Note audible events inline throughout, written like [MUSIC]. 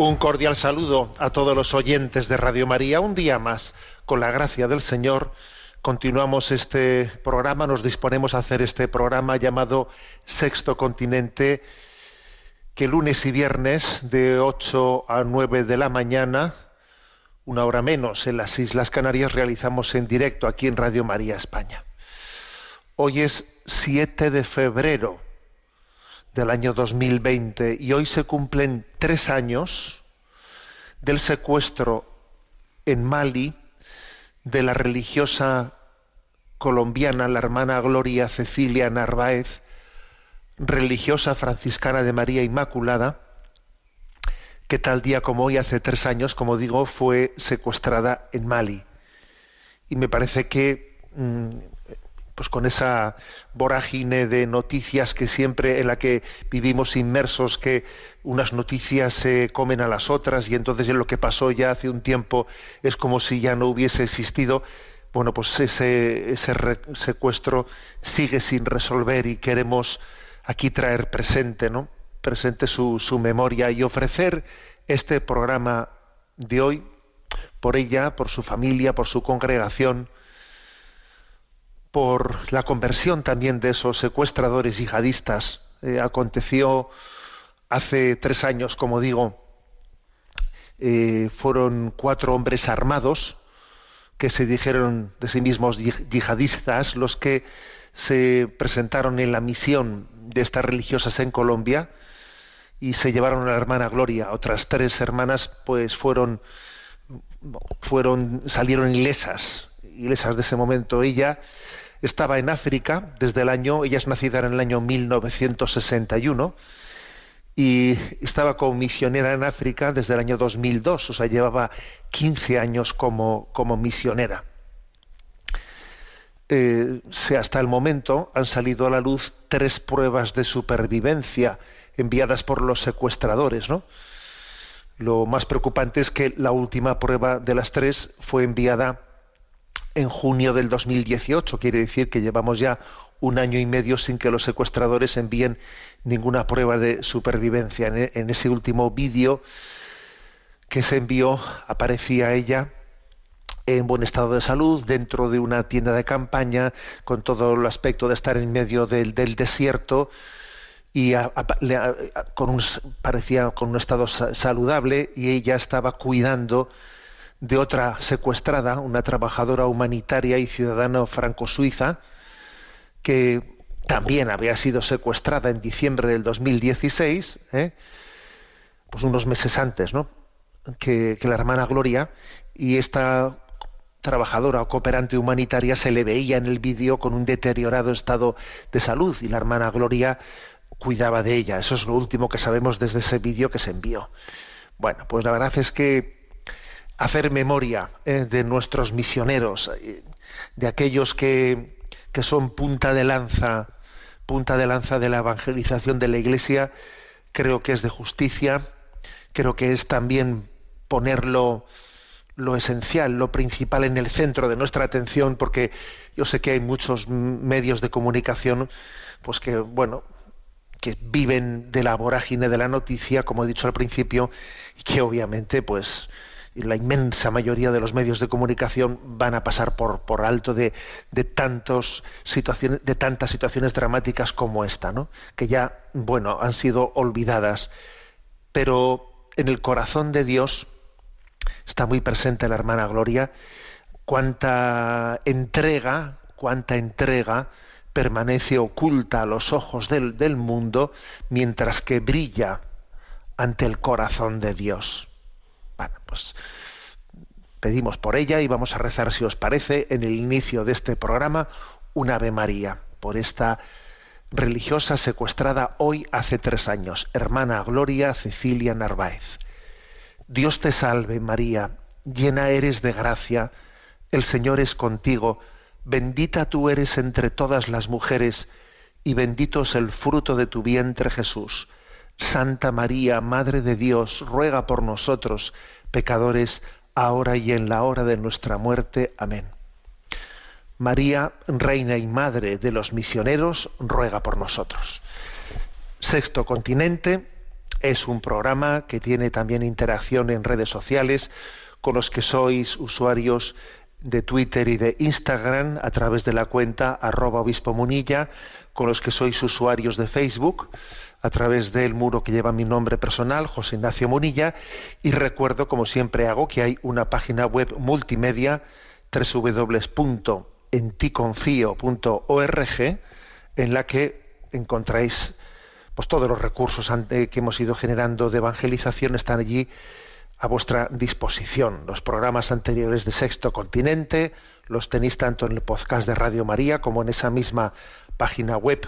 Un cordial saludo a todos los oyentes de Radio María. Un día más, con la gracia del Señor, continuamos este programa, nos disponemos a hacer este programa llamado Sexto Continente, que lunes y viernes de 8 a 9 de la mañana, una hora menos en las Islas Canarias, realizamos en directo aquí en Radio María España. Hoy es 7 de febrero del año 2020 y hoy se cumplen tres años del secuestro en Mali de la religiosa colombiana, la hermana Gloria Cecilia Narváez, religiosa franciscana de María Inmaculada, que tal día como hoy, hace tres años, como digo, fue secuestrada en Mali. Y me parece que mm, pues con esa vorágine de noticias que siempre en la que vivimos inmersos, que unas noticias se comen a las otras y entonces en lo que pasó ya hace un tiempo es como si ya no hubiese existido. Bueno, pues ese, ese secuestro sigue sin resolver y queremos aquí traer presente, ¿no? Presente su, su memoria y ofrecer este programa de hoy por ella, por su familia, por su congregación, por la conversión también de esos secuestradores yihadistas. Eh, aconteció hace tres años, como digo, eh, fueron cuatro hombres armados que se dijeron de sí mismos yi- yihadistas los que se presentaron en la misión de estas religiosas en Colombia y se llevaron a la hermana Gloria. Otras tres hermanas pues fueron fueron salieron ilesas, ilesas de ese momento. Ella estaba en África desde el año, ella es nacida en el año 1961 y estaba como misionera en África desde el año 2002, o sea, llevaba 15 años como, como misionera. Eh, se- hasta el momento han salido a la luz tres pruebas de supervivencia enviadas por los secuestradores, ¿no? Lo más preocupante es que la última prueba de las tres fue enviada en junio del 2018. Quiere decir que llevamos ya un año y medio sin que los secuestradores envíen ninguna prueba de supervivencia. En, e- en ese último vídeo que se envió aparecía ella en buen estado de salud dentro de una tienda de campaña con todo el aspecto de estar en medio del, desierto y a- a- con un, parecía con un estado sa- saludable y ella estaba cuidando de otra secuestrada, una trabajadora humanitaria y ciudadana franco-suiza, que también había sido secuestrada en diciembre del 2016, ¿eh? pues unos meses antes, ¿no? Que, que la hermana Gloria y esta trabajadora o cooperante humanitaria se le veía en el vídeo con un deteriorado estado de salud y la hermana Gloria cuidaba de ella. Eso es lo último que sabemos desde ese vídeo que se envió. Bueno, pues la verdad es que hacer memoria eh, de nuestros misioneros, eh, de aquellos que, que son punta de lanza, punta de lanza de la evangelización de la Iglesia, creo que es de justicia, creo que es también ponerlo lo esencial, lo principal en el centro de nuestra atención, porque yo sé que hay muchos medios de comunicación, pues que, bueno, que viven de la vorágine de la noticia, como he dicho al principio, y que obviamente, pues, la inmensa mayoría de los medios de comunicación van a pasar por, alto de, tantos de tantas situaciones dramáticas como esta, ¿no? Que ya, bueno, han sido olvidadas. Pero en el corazón de Dios está muy presente la hermana Gloria, cuánta entrega, cuánta entrega permanece oculta a los ojos del mundo, mientras que brilla ante el corazón de Dios. Bueno, pues pedimos por ella y vamos a rezar, si os parece, en el inicio de este programa, un Ave María, por esta religiosa secuestrada hoy hace tres años, hermana Gloria Cecilia Narváez. Dios te salve María, llena eres de gracia, el Señor es contigo, bendita tú eres entre todas las mujeres, y bendito es el fruto de tu vientre Jesús. Santa María, Madre de Dios, ruega por nosotros, pecadores, ahora y en la hora de nuestra muerte. Amén. María, Reina y Madre de los misioneros, ruega por nosotros. Sexto Continente es un programa que tiene también interacción en redes sociales con los que sois usuarios de Twitter y de Instagram a través de la cuenta arroba obispo munilla, con los que sois usuarios de Facebook a través del muro que lleva mi nombre personal, José Ignacio Munilla, y recuerdo, como siempre hago, que hay una página web multimedia www en ticonfío.org, en la que encontráis pues, todos los recursos que hemos ido generando de evangelización están allí a vuestra disposición. Los programas anteriores de Sexto Continente los tenéis tanto en el podcast de Radio María como en esa misma página web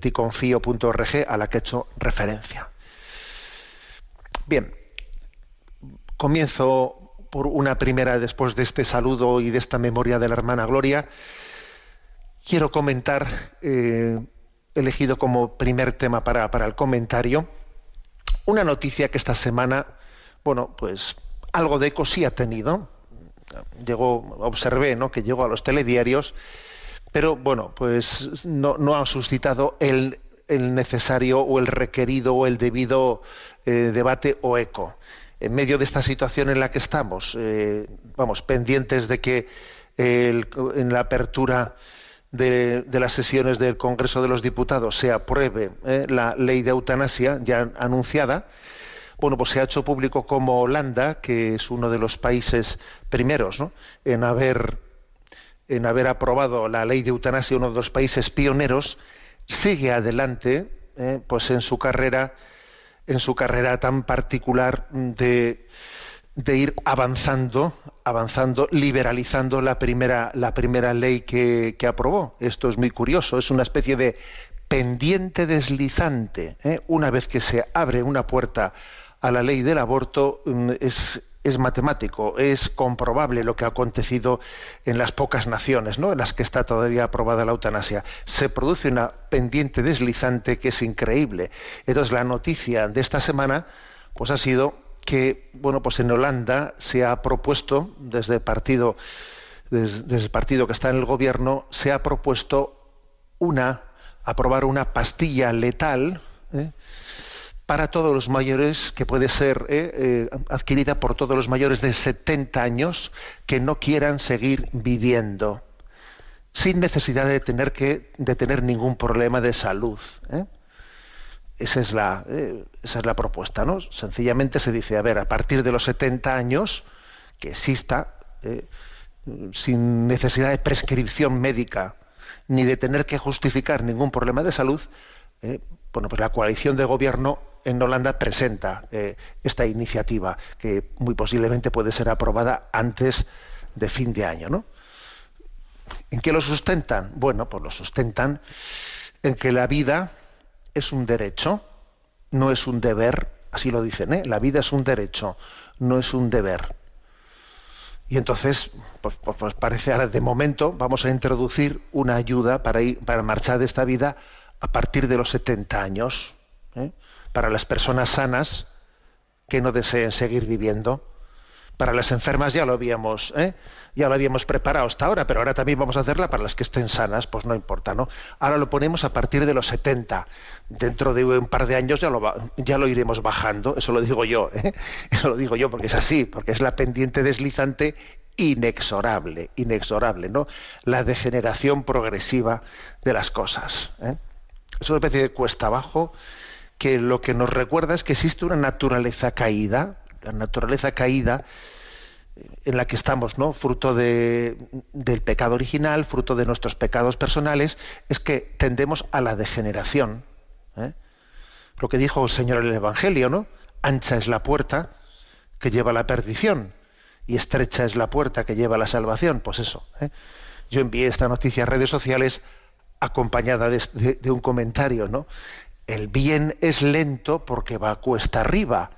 ticonfío.org a la que he hecho referencia. Bien, comienzo por una primera, después de este saludo y de esta memoria de la hermana Gloria, quiero comentar, eh, elegido como primer tema para, para el comentario, una noticia que esta semana, bueno, pues algo de eco sí ha tenido. Llegó, observé, ¿no? Que llegó a los telediarios, pero bueno, pues no, no ha suscitado el, necesario o el requerido o el debido eh, debate o eco. En medio de esta situación en la que estamos, eh, vamos, pendientes de que en la apertura de, las sesiones del Congreso de los Diputados se apruebe eh, la ley de eutanasia ya anunciada, bueno, pues se ha hecho público como Holanda, que es uno de los países primeros en haber en haber aprobado la ley de eutanasia, uno de los países pioneros, sigue adelante, eh, pues en su carrera en su carrera tan particular de, ir avanzando, avanzando, liberalizando la primera, la primera ley que, aprobó. Esto es muy curioso, es una especie de pendiente deslizante. ¿eh? Una vez que se abre una puerta a la ley del aborto, mm, es, es matemático, es comprobable lo que ha acontecido en las pocas naciones, ¿no? En las que está todavía aprobada la eutanasia. Se produce una pendiente deslizante que es increíble. Entonces la noticia de esta semana, pues ha sido que, bueno, pues en Holanda se ha propuesto desde el partido, desde, el partido que está en el gobierno, se ha propuesto una aprobar una pastilla letal. ¿eh? Para todos los mayores, que puede ser eh, eh, adquirida por todos los mayores de 70 años que no quieran seguir viviendo, sin necesidad de tener, que, de tener ningún problema de salud. ¿eh? Esa, es la, esa es la propuesta. ¿no? Sencillamente se dice, a ver, a partir de los 70 años, que exista, sin necesidad de prescripción médica, ni de tener que justificar ningún problema de salud, bueno, pues la coalición de gobierno en Holanda presenta eh, esta iniciativa que muy posiblemente puede ser aprobada antes de fin de año, ¿no? ¿En qué lo sustentan? Bueno, pues lo sustentan en que la vida es un derecho, no es un deber, así lo dicen, ¿eh? La vida es un derecho, no es un deber. Y entonces, pues, pues, pues parece ahora de momento vamos a introducir una ayuda para ir, para marchar de esta vida a partir de los 70 años. ¿eh? Para las personas sanas que no deseen seguir viviendo. Para las enfermas ya lo habíamos, ¿eh? ya lo habíamos preparado hasta ahora, pero ahora también vamos a hacerla para las que estén sanas, pues no importa, ¿no? Ahora lo ponemos a partir de los 70. Dentro de un par de años ya lo, iremos bajando, eso lo digo yo, ¿eh? [LAUGHS] eso lo digo yo porque es así, porque es la pendiente deslizante inexorable, inexorable, ¿no? La degeneración progresiva de las cosas. ¿eh? Es una especie de cuesta abajo que lo que nos recuerda es que existe una naturaleza caída, la naturaleza caída en la que estamos, ¿no? Fruto de, del pecado original, fruto de nuestros pecados personales, es que tendemos a la degeneración. ¿eh? Lo que dijo el Señor en el Evangelio, ¿no? Ancha es la puerta que lleva a la perdición y estrecha es la puerta que lleva a la salvación. Pues eso. ¿eh? Yo envié esta noticia a redes sociales acompañada de- de un comentario, ¿no? El bien es lento porque va cuesta arriba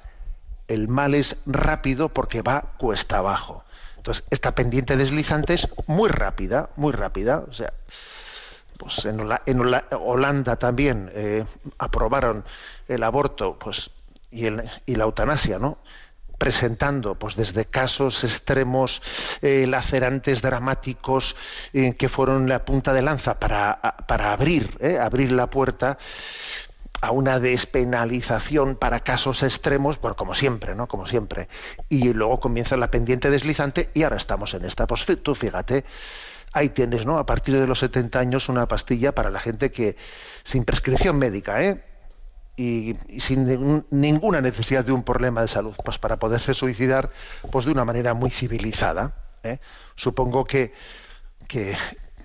el mal es rápido porque va cuesta abajo. Entonces, esta pendiente deslizante es muy rápida, muy rápida. O sea, pues en, Hola- en Hola- Holanda también eh, aprobaron el aborto pues, y, la eutanasia, ¿no? presentando pues desde casos extremos eh, lacerantes dramáticos eh, que fueron la punta de lanza para, para abrir abrir la puerta a una despenalización para casos extremos, bueno, como siempre, ¿no? Como siempre. Y luego comienza la pendiente deslizante y ahora estamos en esta. Pues tú fíjate, ahí tienes, ¿no? A partir de los 70 años una pastilla para la gente que sin prescripción médica, ¿eh? Y, y sin ninguna necesidad de un problema de salud, pues para poderse suicidar, pues de una manera muy civilizada. ¿eh? Supongo que, que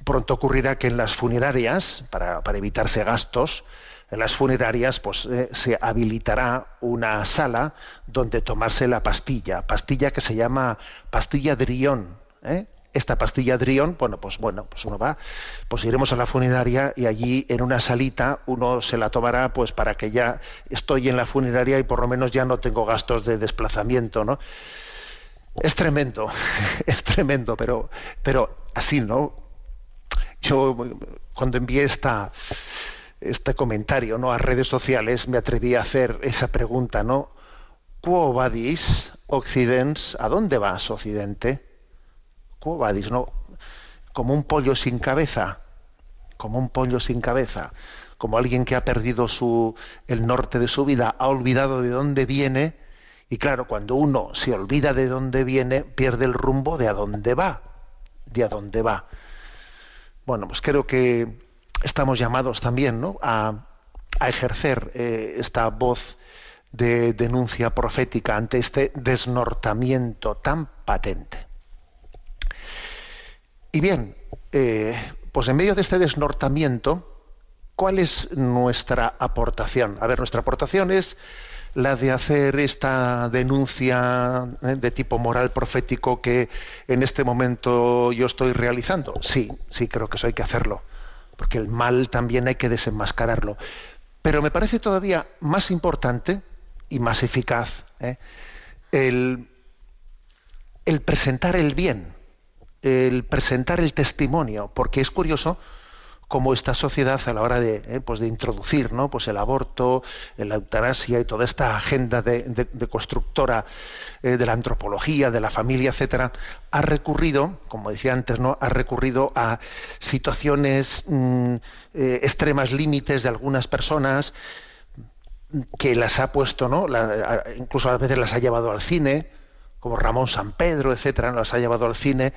pronto ocurrirá que en las funerarias, para, para evitarse gastos, en las funerarias pues eh, se habilitará una sala donde tomarse la pastilla, pastilla que se llama pastilla Drión. ¿eh? Esta pastilla Drión, bueno, pues bueno, pues uno va, pues iremos a la funeraria y allí en una salita uno se la tomará pues para que ya estoy en la funeraria y por lo menos ya no tengo gastos de desplazamiento, ¿no? Es tremendo, [LAUGHS] es tremendo, pero, pero así, ¿no? Yo cuando envié esta, este comentario ¿no? a redes sociales me atreví a hacer esa pregunta, ¿no? Quo vadis, Occidens? ¿A dónde vas, Occidente? Quo vadis, ¿no? Como un pollo sin cabeza, como un pollo sin cabeza, como alguien que ha perdido su, el norte de su vida, ha olvidado de dónde viene, y claro, cuando uno se olvida de dónde viene, pierde el rumbo de a dónde va, de a dónde va. Bueno, pues creo que estamos llamados también ¿no? a, ejercer eh, esta voz de denuncia profética ante este desnortamiento tan patente. Y bien, eh, pues en medio de este desnortamiento, ¿cuál es nuestra aportación? A ver, nuestra aportación es la de hacer esta denuncia eh, de tipo moral profético que en este momento yo estoy realizando. Sí, sí, creo que eso hay que hacerlo, porque el mal también hay que desenmascararlo. Pero me parece todavía más importante y más eficaz ¿eh? el, el presentar el bien, el presentar el testimonio, porque es curioso cómo esta sociedad a la hora de, eh, pues de introducir ¿no? pues el aborto, la eutanasia y toda esta agenda de, de- de constructora eh, de la antropología, de la familia, etcétera, ha recurrido, como decía antes, ¿no? ha recurrido a situaciones mm, eh, extremas límites de algunas personas que las ha puesto, ¿no? Incluso a veces las ha llevado al cine, como Ramón San Pedro, etcétera, ¿no? las ha llevado al cine,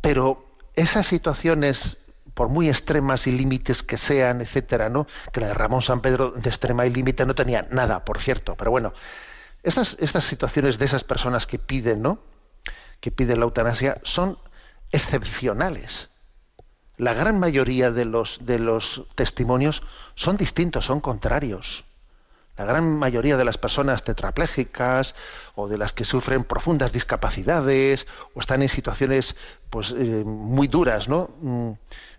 pero esas situaciones, por muy extremas y límites que sean, etcétera, ¿no? Que la de Ramón San Pedro de extrema y límite no tenía nada, por cierto, pero bueno, estas, situaciones de esas personas que piden, ¿no? Que piden la eutanasia son excepcionales. La gran mayoría de los, de los testimonios son distintos, son contrarios. La gran mayoría de las personas tetraplégicas o de las que sufren profundas discapacidades o están en situaciones pues, eh, muy duras, ¿no?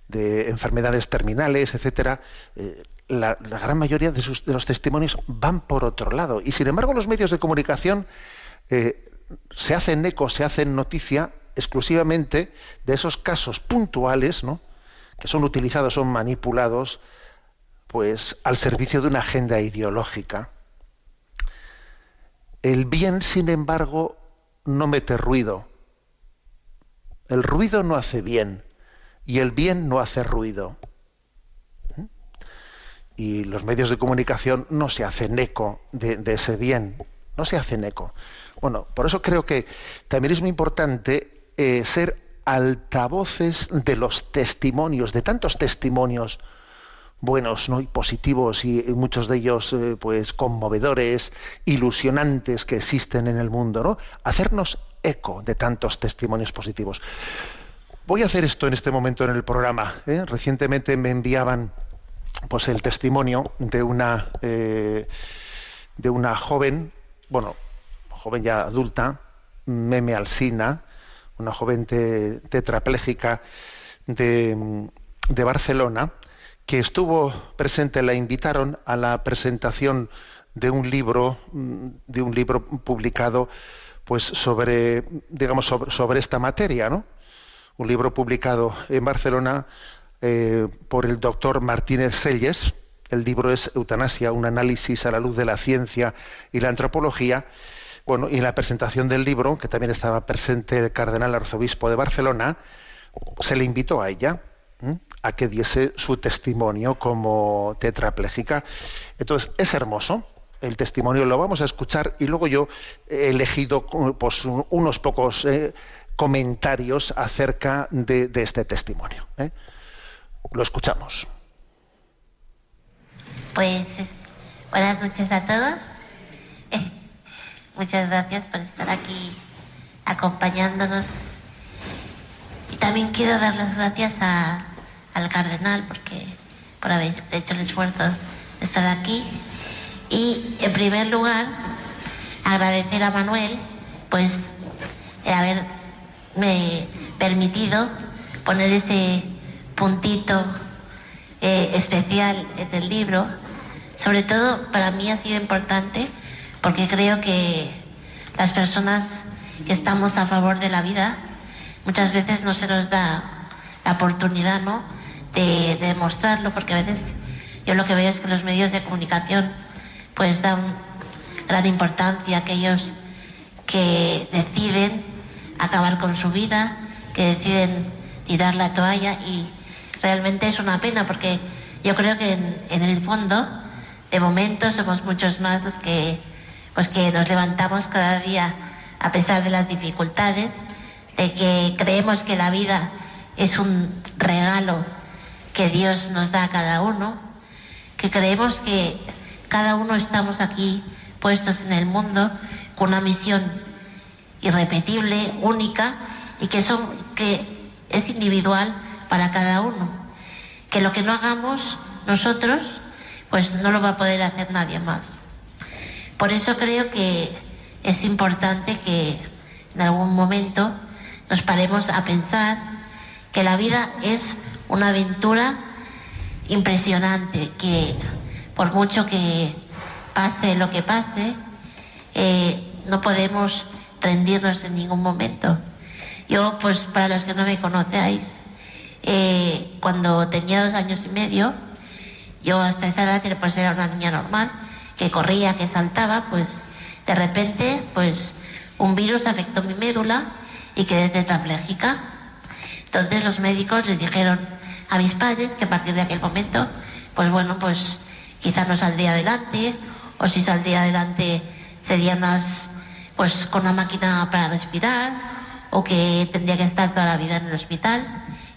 De enfermedades terminales, etcétera, eh, la, la gran mayoría de, sus- de los testimonios van por otro lado. Y sin embargo, los medios de comunicación eh, se hacen eco, se hacen noticia exclusivamente de esos casos puntuales, ¿no? que son utilizados, son manipulados, pues al servicio de una agenda ideológica. El bien, sin embargo, no mete ruido. El ruido no hace bien y el bien no hace ruido. ¿Mm? Y los medios de comunicación no se hacen eco de, ese bien, no se hacen eco. Bueno, por eso creo que también es muy importante eh, ser altavoces de los testimonios, de tantos testimonios buenos ¿no? y positivos y, y muchos de ellos eh, pues conmovedores, ilusionantes que existen en el mundo, ¿no? Hacernos eco de tantos testimonios positivos. Voy a hacer esto en este momento en el programa. ¿eh? Recientemente me enviaban pues el testimonio de una eh, de una joven, bueno, joven ya adulta, Meme Alsina, una joven tetrapléjica de, de Barcelona, que estuvo presente, la invitaron a la presentación de un libro, de un libro publicado pues sobre, digamos, sobre, sobre esta materia, ¿no? Un libro publicado en Barcelona eh, por el doctor Martínez Selles. El libro es Eutanasia, un análisis a la luz de la ciencia y la antropología. Bueno, y en la presentación del libro, que también estaba presente el cardenal arzobispo de Barcelona, se le invitó a ella a que diese su testimonio como tetrapléjica. Entonces, es hermoso, el testimonio lo vamos a escuchar y luego yo he elegido pues, unos pocos eh, comentarios acerca de, este testimonio. ¿eh? Lo escuchamos. Pues buenas noches a todos. muchas gracias por estar aquí acompañándonos. Y también quiero dar las gracias al cardenal porque por haber hecho el esfuerzo de estar aquí. Y en primer lugar, agradecer a Manuel, pues, el haberme permitido poner ese puntito eh, especial en el libro. Sobre todo para mí ha sido importante porque creo que las personas que estamos a favor de la vida muchas veces no se nos da la oportunidad ¿no? de, demostrarlo porque a veces yo lo que veo es que los medios de comunicación pues dan gran importancia a aquellos que deciden acabar con su vida, que deciden tirar la toalla y realmente es una pena porque yo creo que en, el fondo, de momento, somos muchos más los que, pues que nos levantamos cada día a pesar de las dificultades, de que creemos que la vida es un regalo que Dios nos da a cada uno, que creemos que cada uno estamos aquí puestos en el mundo con una misión irrepetible, única, y que, son, es individual para cada uno que lo que no hagamos nosotros, pues no lo va a poder hacer nadie más. Por eso creo que es importante que en algún momento nos paremos a pensar que la vida es una aventura impresionante, que por mucho que pase lo que pase, eh, no podemos rendirnos en ningún momento. Yo, pues para los que no me conocéis, eh, cuando tenía dos años y medio, yo hasta esa edad pues era una niña normal, que corría, que saltaba, pues de repente pues un virus afectó mi médula y quedé tetrapléjica. Entonces los médicos les dijeron a mis padres que a partir de aquel momento, pues bueno, pues quizás no saldría adelante, o si saldría adelante sería más pues con una máquina para respirar, o que tendría que estar toda la vida en el hospital.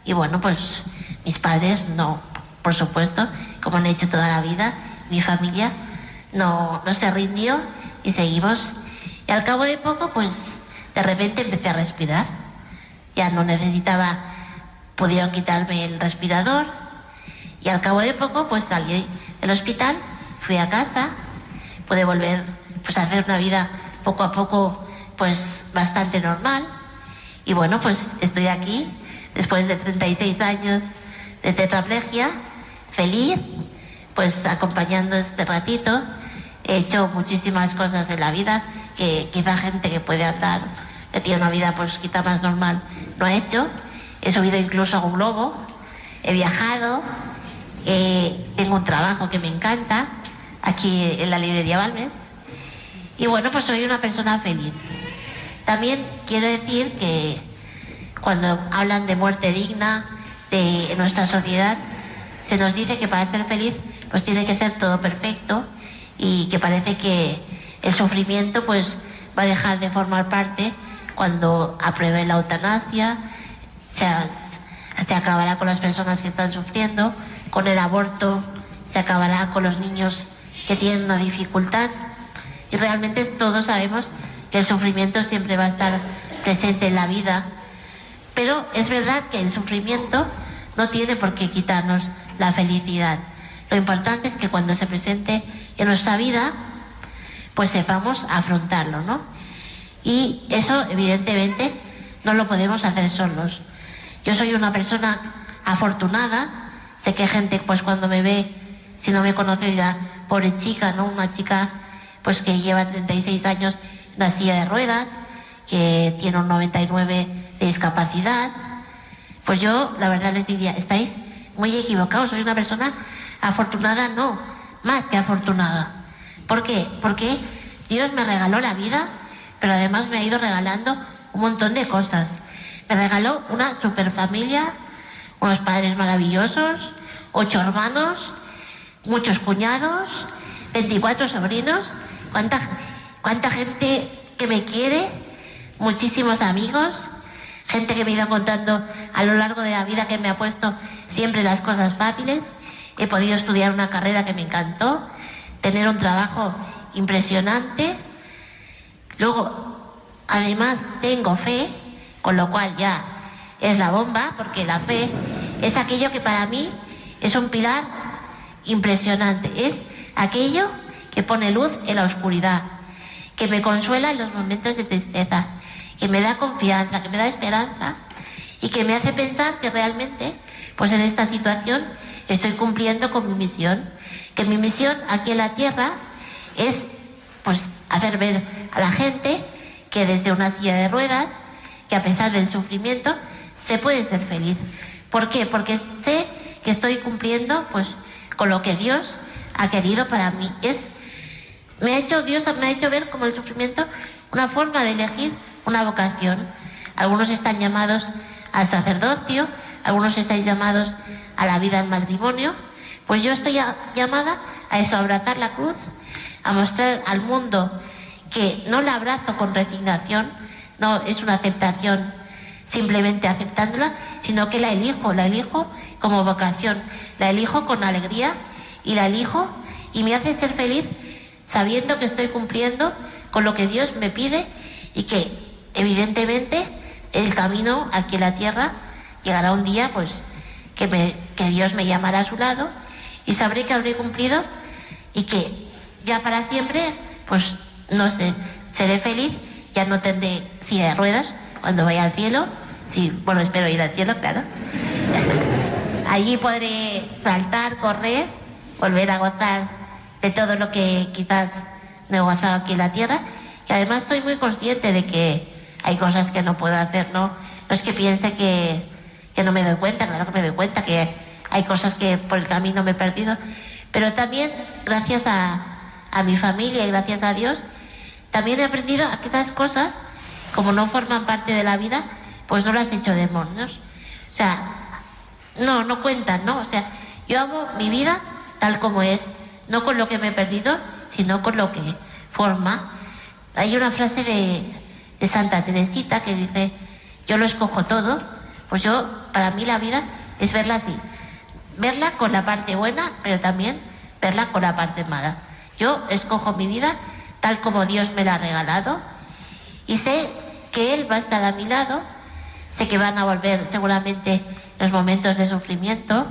Y bueno, pues mis padres no, por supuesto, como han hecho toda la vida, mi familia no, no se rindió y seguimos. Y al cabo de poco, pues de repente empecé a respirar. Ya no necesitaba, pudieron quitarme el respirador. Y al cabo de poco, pues salí del hospital, fui a casa, pude volver pues a hacer una vida poco a poco pues bastante normal. Y bueno, pues estoy aquí después de 36 años de tetraplegia, feliz, pues acompañando este ratito. He hecho muchísimas cosas de la vida que quizá gente que puede andar, que tiene una vida pues quizá más normal, no ha hecho. He subido incluso a un globo, he viajado, tengo un trabajo que me encanta aquí en la librería Balmes. Y bueno, pues soy una persona feliz. También quiero decir que cuando hablan de muerte digna de nuestra sociedad, se nos dice que para ser feliz pues tiene que ser todo perfecto y que parece que el sufrimiento pues va a dejar de formar parte cuando apruebe la eutanasia, se, se acabará con las personas que están sufriendo, con el aborto, se acabará con los niños que tienen una dificultad y realmente todos sabemos que el sufrimiento siempre va a estar presente en la vida, pero es verdad que el sufrimiento no tiene por qué quitarnos la felicidad. Lo importante es que cuando se presente en nuestra vida, pues sepamos afrontarlo, ¿no? Y eso, evidentemente, no lo podemos hacer solos. Yo soy una persona afortunada, sé que gente, pues cuando me ve, si no me conoce, dirá, pobre chica, ¿no? Una chica, pues que lleva 36 años en de ruedas, que tiene un 99 de discapacidad. Pues yo, la verdad, les diría, estáis muy equivocados, soy una persona afortunada, no, más que afortunada. ¿Por qué? Porque Dios me regaló la vida, pero además me ha ido regalando un montón de cosas. Me regaló una super familia, unos padres maravillosos, ocho hermanos, muchos cuñados, 24 sobrinos, cuánta, cuánta gente que me quiere, muchísimos amigos, gente que me ha contando a lo largo de la vida que me ha puesto siempre las cosas fáciles. He podido estudiar una carrera que me encantó, tener un trabajo impresionante. Luego, además, tengo fe, con lo cual ya es la bomba, porque la fe es aquello que para mí es un pilar impresionante. Es aquello que pone luz en la oscuridad, que me consuela en los momentos de tristeza, que me da confianza, que me da esperanza y que me hace pensar que realmente, pues en esta situación, estoy cumpliendo con mi misión. Que mi misión aquí en la tierra es, pues, hacer ver a la gente que desde una silla de ruedas, que a pesar del sufrimiento, se puede ser feliz. ¿Por qué? Porque sé que estoy cumpliendo, pues, con lo que Dios ha querido para mí. Es, me ha hecho, Dios me ha hecho ver como el sufrimiento una forma de elegir una vocación. Algunos están llamados al sacerdocio, algunos estáis llamados a la vida en matrimonio, pues yo estoy llamada a eso, a abrazar la cruz, a mostrar al mundo que no la abrazo con resignación, no es una aceptación simplemente aceptándola, sino que la elijo, la elijo como vocación, la elijo con alegría y la elijo y me hace ser feliz sabiendo que estoy cumpliendo con lo que Dios me pide y que evidentemente el camino aquí en la tierra llegará un día pues que, me- que Dios me llamará a su lado y sabré que habré cumplido y que ya para siempre pues no sé, seré feliz, ya no tendré silla de ruedas cuando vaya al cielo, sí, bueno, espero ir al cielo, claro. [LAUGHS] Allí podré saltar, correr, volver a gozar de todo lo que quizás no he gozado aquí en la tierra. Y además estoy muy consciente de que hay cosas que no puedo hacer, ¿no? No es que piense que, que no me doy cuenta, claro que me doy cuenta que hay cosas que por el camino me he perdido. Pero también, gracias a, a mi familia y gracias a Dios, también he aprendido a que esas cosas, como no forman parte de la vida, pues no las he hecho demonios. O sea, no, no cuentan, ¿no? O sea, yo amo mi vida tal como es, no con lo que me he perdido, sino con lo que forma. Hay una frase de, Santa Teresita que dice, yo lo escojo todo, pues yo, para mí la vida es verla así, verla con la parte buena, pero también verla con la parte mala. Yo escojo mi vida tal como Dios me la ha regalado y sé que Él va a estar a mi lado, sé que van a volver seguramente los momentos de sufrimiento,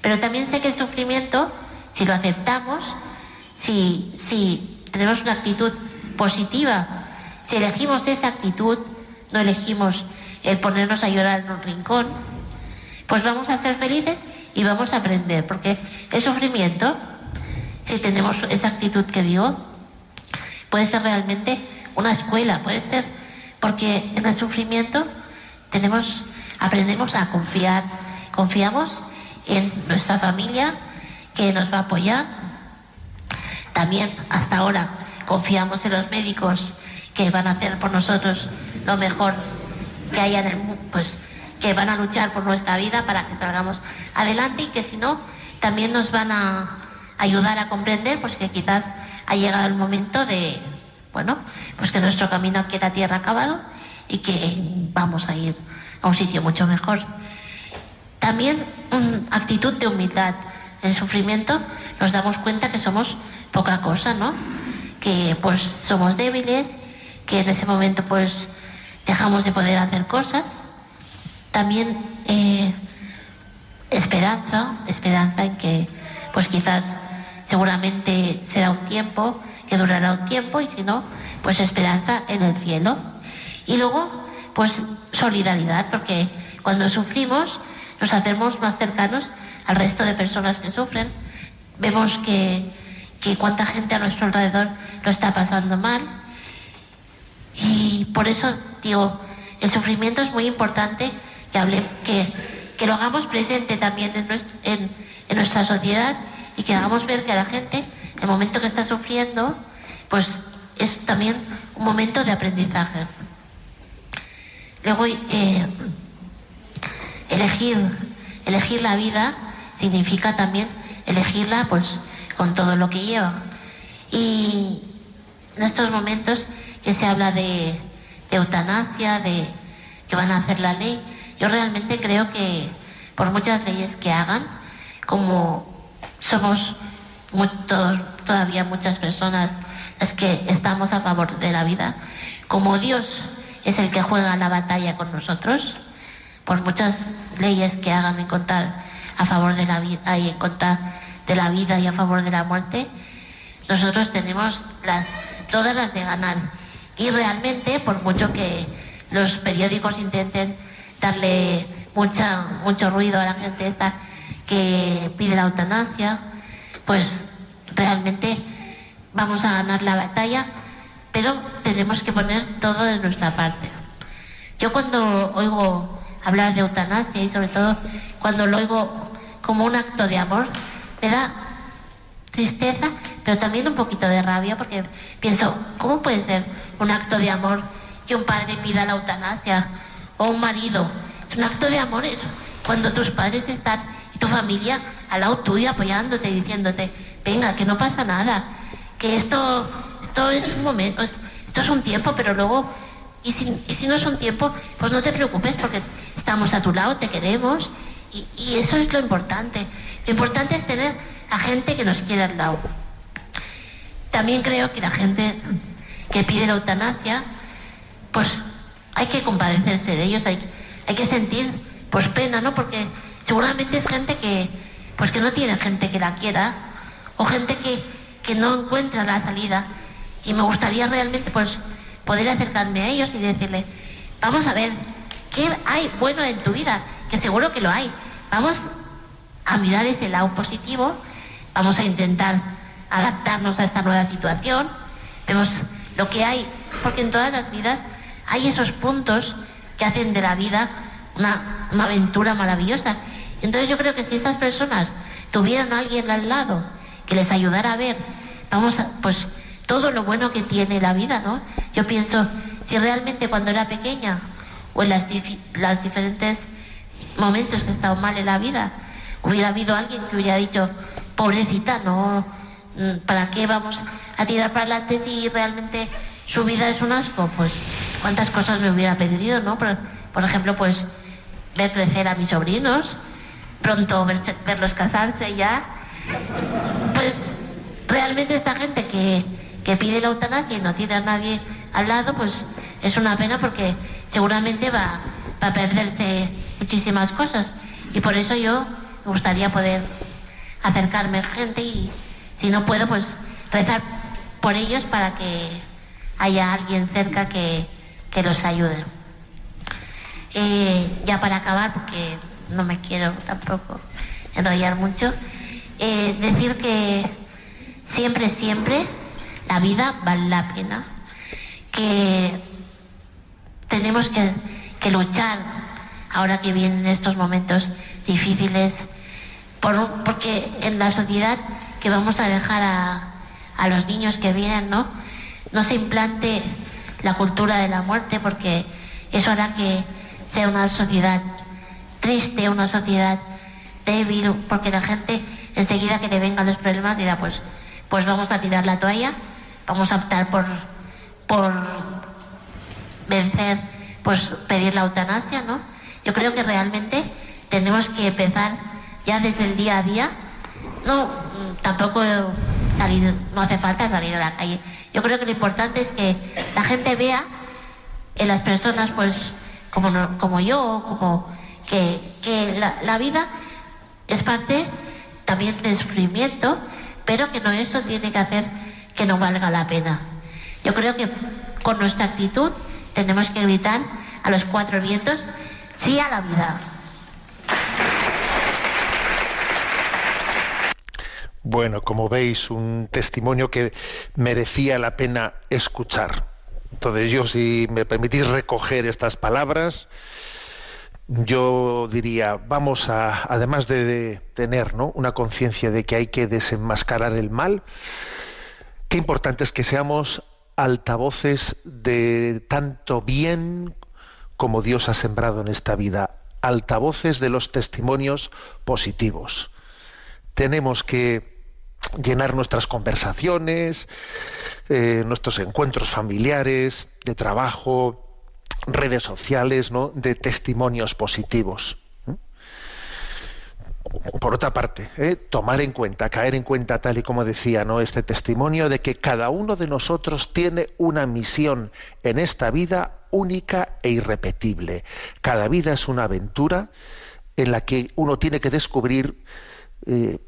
pero también sé que el sufrimiento, si lo aceptamos, si, tenemos una actitud positiva, si elegimos esa actitud, no elegimos el ponernos a llorar en un rincón, pues vamos a ser felices y vamos a aprender, porque el sufrimiento, si tenemos esa actitud que digo, puede ser realmente una escuela, puede ser, porque en el sufrimiento tenemos, aprendemos a confiar, confiamos en nuestra familia que nos va a apoyar, también hasta ahora confiamos en los médicos que van a hacer por nosotros lo mejor que haya en el mundo, pues que van a luchar por nuestra vida para que salgamos adelante y que si no, también nos van a ayudar a comprender pues que quizás ha llegado el momento de, bueno, pues que nuestro camino aquí en la tierra ha acabado y que vamos a ir a un sitio mucho mejor. También mm, actitud de humildad. El sufrimiento nos damos cuenta que somos poca cosa, ¿no? Que pues somos débiles, que en ese momento pues dejamos de poder hacer cosas. También eh, esperanza, esperanza en que pues quizás seguramente será un tiempo, que durará un tiempo y si no, pues esperanza en el cielo. Y luego, pues solidaridad, porque cuando sufrimos nos hacemos más cercanos al resto de personas que sufren. Vemos que, que cuánta gente a nuestro alrededor lo está pasando mal. Y por eso, digo, el sufrimiento es muy importante que, hable, que, que lo hagamos presente también en, nuestro- en- nuestra sociedad y que hagamos ver que a la gente, el momento que está sufriendo, pues es también un momento de aprendizaje. Luego, eh, elegir, elegir la vida significa también elegirla pues con todo lo que lleva. Y en estos momentos que se habla de, eutanasia, de que van a hacer la ley, yo realmente creo que por muchas leyes que hagan, como somos todavía muchas personas las que estamos a favor de la vida, como Dios es el que juega la batalla con nosotros, por muchas leyes que hagan en contra a favor de la vida y en contra de la vida y a favor de la muerte, nosotros tenemos las todas las de ganar. Y realmente, por mucho que los periódicos intenten darle mucha, mucho ruido a la gente esta que pide la eutanasia, pues realmente vamos a ganar la batalla, pero tenemos que poner todo de nuestra parte. Yo cuando oigo hablar de eutanasia y sobre todo cuando lo oigo como un acto de amor, me da tristeza, pero también un poquito de rabia porque pienso, ¿cómo puede ser un acto de amor que un padre pida la eutanasia o un marido? Es un acto de amor eso, cuando tus padres están y tu familia al lado tuyo apoyándote, diciéndote, venga, que no pasa nada, que esto, esto es un momento, es- esto es un tiempo, pero luego, y si, y si no es un tiempo, pues no te preocupes porque estamos a tu lado, te queremos y, eso es lo importante. Lo importante es tener a gente que nos quiera al lado. También creo que la gente que pide la eutanasia, pues hay que compadecerse de ellos, hay, hay que sentir pues pena, ¿no? Porque seguramente es gente que pues que no tiene gente que la quiera o gente que, que no encuentra la salida y me gustaría realmente pues poder acercarme a ellos y decirle, vamos a ver, ¿qué hay bueno en tu vida? Que seguro que lo hay. Vamos a mirar ese lado positivo, vamos a intentar adaptarnos a esta nueva situación, vemos lo que hay, porque en todas las vidas hay esos puntos que hacen de la vida una, aventura maravillosa. Entonces yo creo que si estas personas tuvieran a alguien al lado que les ayudara a ver, vamos a, pues todo lo bueno que tiene la vida, ¿no? Yo pienso, si realmente cuando era pequeña o en las diferentes momentos que he estado mal en la vida, hubiera habido alguien que hubiera dicho, pobrecita, no, mm, ¿para qué vamos a tirar para adelante si realmente su vida es un asco? Pues cuántas cosas me hubiera pedido, ¿no? Por, ejemplo, pues ver crecer a mis sobrinos, pronto verse- verlos casarse ya. Pues realmente esta gente que, que pide la eutanasia y no tiene a nadie al lado, pues es una pena porque seguramente va a perderse muchísimas cosas. Y por eso yo me gustaría poder acercarme a gente y si no puedo, pues rezar por ellos para que haya alguien cerca que, que los ayude. Eh, ya para acabar, porque no me quiero tampoco enrollar mucho, eh, decir que siempre, siempre la vida vale la pena, que tenemos que, que luchar ahora que vienen estos momentos difíciles, porque en la sociedad que vamos a dejar a, a los niños que vienen, ¿no? No se implante la cultura de la muerte, porque eso hará que sea una sociedad triste, una sociedad débil, porque la gente enseguida que le vengan los problemas dirá, pues, pues vamos a tirar la toalla, vamos a optar por, por vencer, pues pedir la eutanasia, ¿no? Yo creo que realmente tenemos que empezar ya desde el día a día, no, mm, tampoco salir, no hace falta salir a la calle. Yo creo que lo importante es que la gente vea en las personas, pues, como, como yo, como que, que la, la vida es parte también del sufrimiento, pero que no eso tiene que hacer que no valga la pena. Yo creo que con nuestra actitud tenemos que gritar a los cuatro vientos sí a la vida. Bueno, como veis, un testimonio que merecía la pena escuchar. Entonces yo, si me permitís recoger estas palabras, yo diría, vamos a, además de, de tener ¿no? una conciencia de que hay que desenmascarar el mal, qué importante es que seamos altavoces de tanto bien como Dios ha sembrado en esta vida, altavoces de los testimonios positivos. Tenemos que llenar nuestras conversaciones, eh, nuestros encuentros familiares, de trabajo, redes sociales, ¿no? de testimonios positivos. Por otra parte, ¿eh? tomar en cuenta, caer en cuenta, tal y como decía, ¿no? este testimonio de que cada uno de nosotros tiene una misión en esta vida única e irrepetible. Cada vida es una aventura en la que uno tiene que descubrir eh,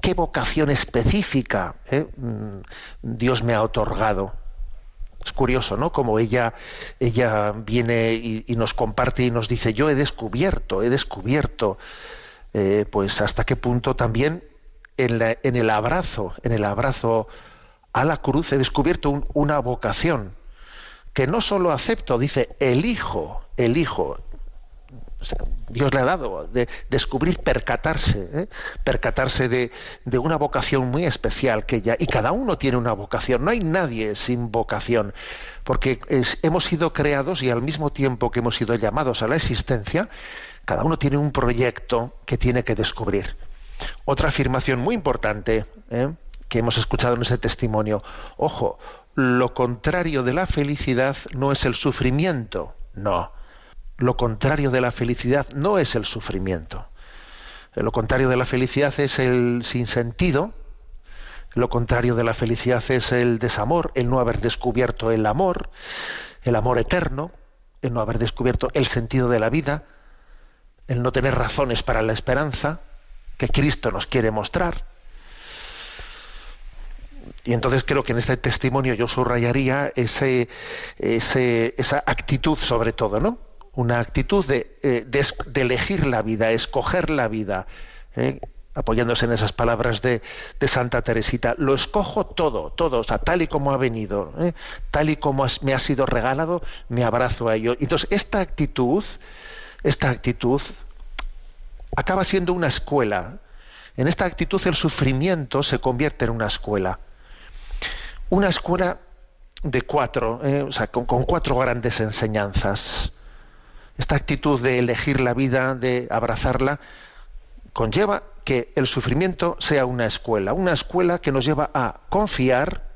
qué vocación específica eh, mm, Dios me ha otorgado. Es curioso, ¿no? Como ella, ella viene y nos comparte y nos dice, yo he descubierto, he descubierto, eh, pues hasta qué punto también en, el abrazo, en el abrazo a la cruz he descubierto un- una vocación que no solo acepto, dice, elijo, elijo. Dios le ha dado de descubrir, percatarse, ¿eh? percatarse de, una vocación muy especial que ella, y cada uno tiene una vocación, no hay nadie sin vocación, porque hemos sido creados y al mismo tiempo que hemos sido llamados a la existencia, cada uno tiene un proyecto que tiene que descubrir. Otra afirmación muy importante ¿eh? que hemos escuchado en ese testimonio, ojo, lo contrario de la felicidad no es el sufrimiento, no. Lo contrario de la felicidad no es el sufrimiento. Lo contrario de la felicidad es el sinsentido. Lo contrario de la felicidad es el desamor, el no haber descubierto el amor, el amor eterno, el no haber descubierto el sentido de la vida, el no tener razones para la esperanza que Cristo nos quiere mostrar. Y entonces creo que en este testimonio yo subrayaría ese, ese- esa actitud sobre todo, ¿no? Una actitud de, eh, de elegir la vida, escoger la vida, ¿eh? apoyándose en esas palabras de, de Santa Teresita. Lo escojo todo, todo, o sea, tal y como ha venido, ¿eh? tal y como me ha sido regalado, me abrazo a ello. Entonces, esta actitud, esta actitud acaba siendo una escuela. En esta actitud el sufrimiento se convierte en una escuela. Una escuela de cuatro, eh, o sea, con, con cuatro grandes enseñanzas. Esta actitud de elegir la vida, de abrazarla, conlleva que el sufrimiento sea una escuela, una escuela que nos lleva a confiar,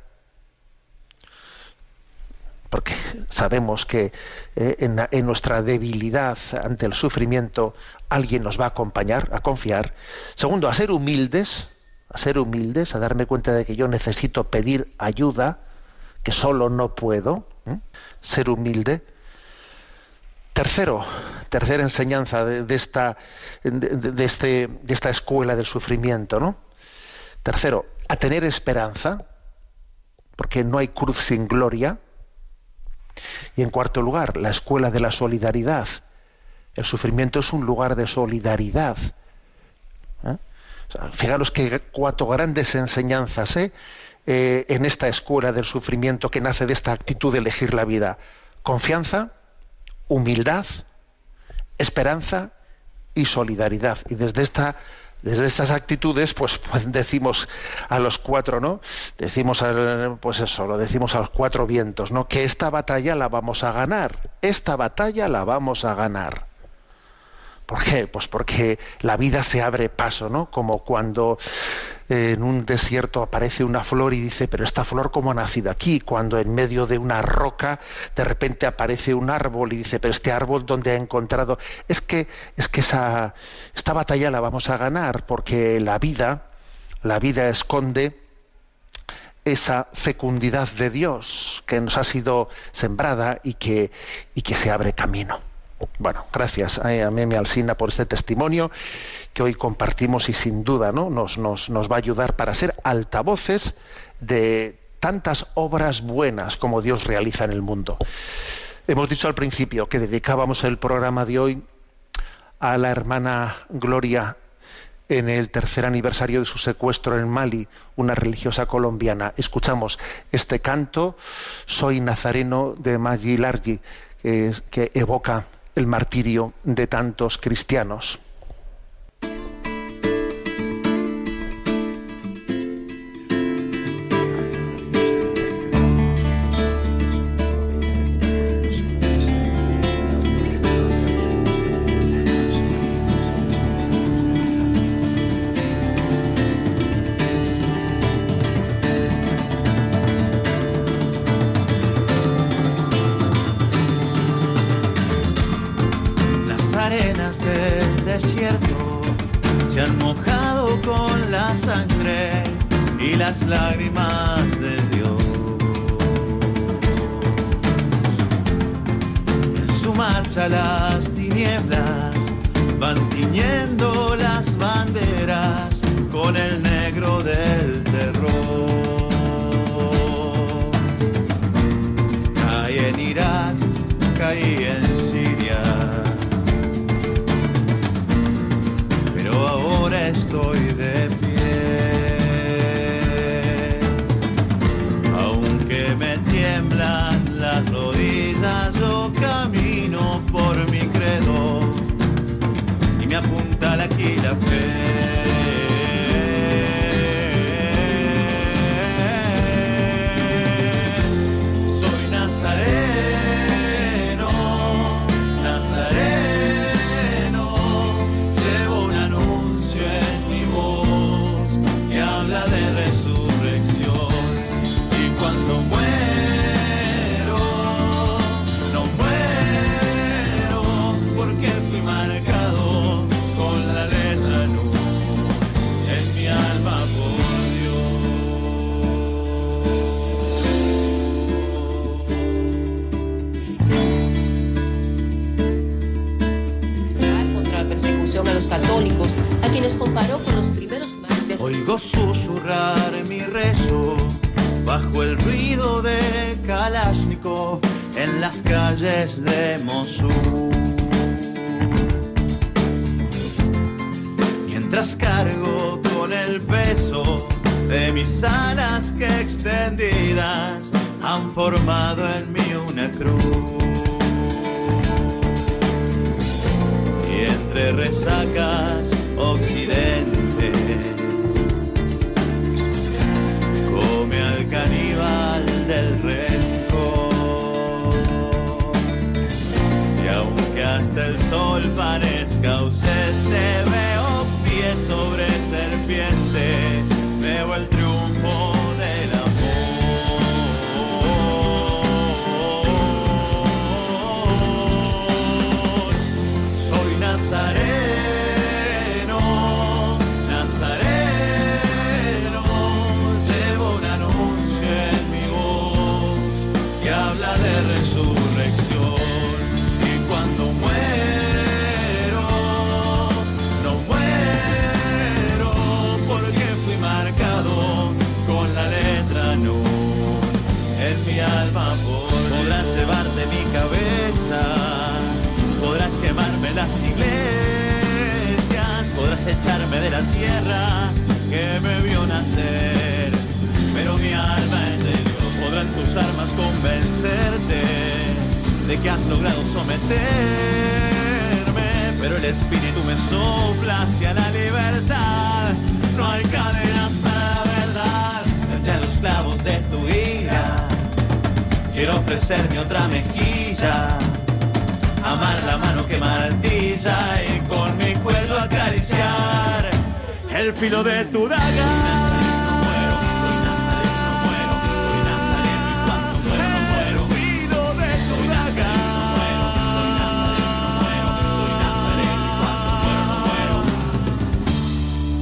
porque sabemos que eh, en, nuestra debilidad ante el sufrimiento alguien nos va a acompañar, a confiar. Segundo, a ser humildes, a ser humildes, a darme cuenta de que yo necesito pedir ayuda, que solo no puedo, ¿eh? ser humilde. Tercero, tercera enseñanza de, esta, de- de este, de esta escuela del sufrimiento, ¿no? Tercero, a tener esperanza, porque no hay cruz sin gloria. Y en cuarto lugar, la escuela de la solidaridad. El sufrimiento es un lugar de solidaridad. ¿eh? O sea, fijaros que cuatro grandes enseñanzas ¿eh? Eh, en esta escuela del sufrimiento que nace de esta actitud de elegir la vida. Confianza, humildad, esperanza y solidaridad. Y desde esta desde estas actitudes, pues, [LAUGHS] pues decimos a los cuatro, ¿no? Decimos, al- pues eso, lo decimos a los cuatro vientos, ¿no? Que esta batalla la vamos a ganar. Esta batalla la vamos a ganar. ¿Por qué? Pues porque la vida se abre paso, ¿no? Como cuando eh, en un desierto aparece una flor y dice, pero esta flor cómo ha nacido aquí, cuando en medio de una roca de repente aparece un árbol y dice, pero este árbol dónde ha encontrado, es que es que esa esta batalla la vamos a ganar porque la vida la vida esconde esa fecundidad de Dios que nos ha sido sembrada y que, y que se abre camino. Bueno, gracias a, a Meme Alsina por este testimonio que hoy compartimos y sin duda ¿no? nos, nos, va a ayudar para ser altavoces de tantas obras buenas como Dios realiza en el mundo. Hemos dicho al principio que dedicábamos el programa de hoy a la hermana Gloria en el tercer aniversario de su secuestro en Mali, una religiosa colombiana. Escuchamos este canto, Soy Nazareno de Maggi Largi, que evoca el martirio de tantos cristianos. Con el negro del terror. Caí en Irak, caí en Siria. pero ahora estoy a quienes comparó con los primeros mártires. Oigo susurrar mi rezo bajo el ruido de Kalashnikov en las calles de Mossul. Mientras cargo con el peso de mis alas que extendidas han formado en mí una cruz. y entre resacas occidente iglesias, podrás echarme de la tierra que me vio nacer, pero mi alma es de Dios, podrán tus armas convencerte de que has logrado someterme, pero el espíritu me sopla hacia la libertad, no hay cadenas para la verdad, entre los clavos de tu ira, quiero ofrecerme otra mejilla. Amar la mano que martilla y con mi cuello acariciar el filo de tu daga. El filo de tu daga.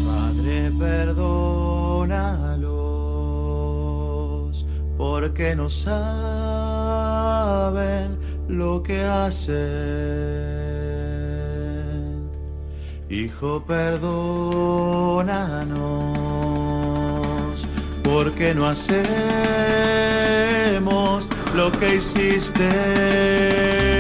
Padre, perdónalo. porque no saben lo que hacen. Hijo, perdónanos, porque no hacemos lo que hiciste.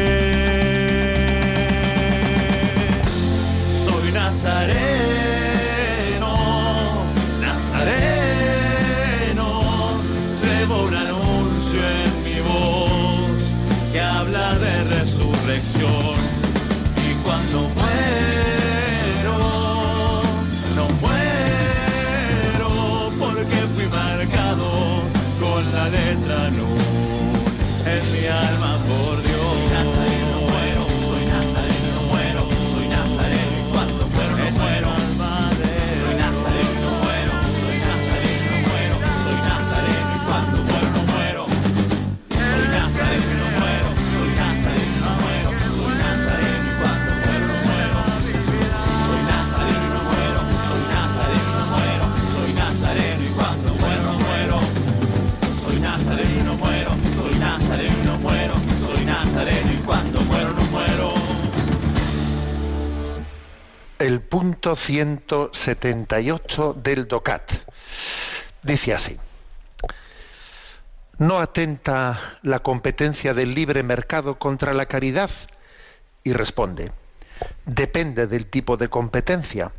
Punto 178 del DOCAT. Dice así. ¿No atenta la competencia del libre mercado contra la caridad? Y responde, depende del tipo de competencia.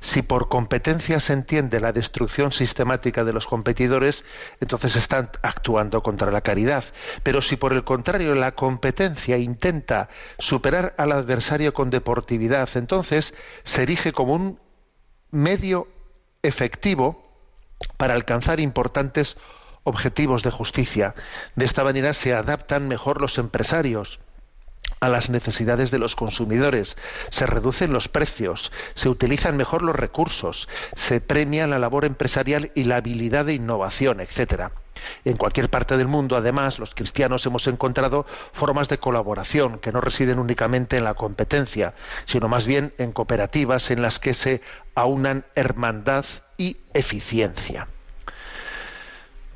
Si por competencia se entiende la destrucción sistemática de los competidores, entonces están actuando contra la caridad. Pero si por el contrario la competencia intenta superar al adversario con deportividad, entonces se erige como un medio efectivo para alcanzar importantes objetivos de justicia. De esta manera se adaptan mejor los empresarios a las necesidades de los consumidores, se reducen los precios, se utilizan mejor los recursos, se premia la labor empresarial y la habilidad de innovación, etcétera. En cualquier parte del mundo, además, los cristianos hemos encontrado formas de colaboración que no residen únicamente en la competencia, sino más bien en cooperativas en las que se aunan hermandad y eficiencia.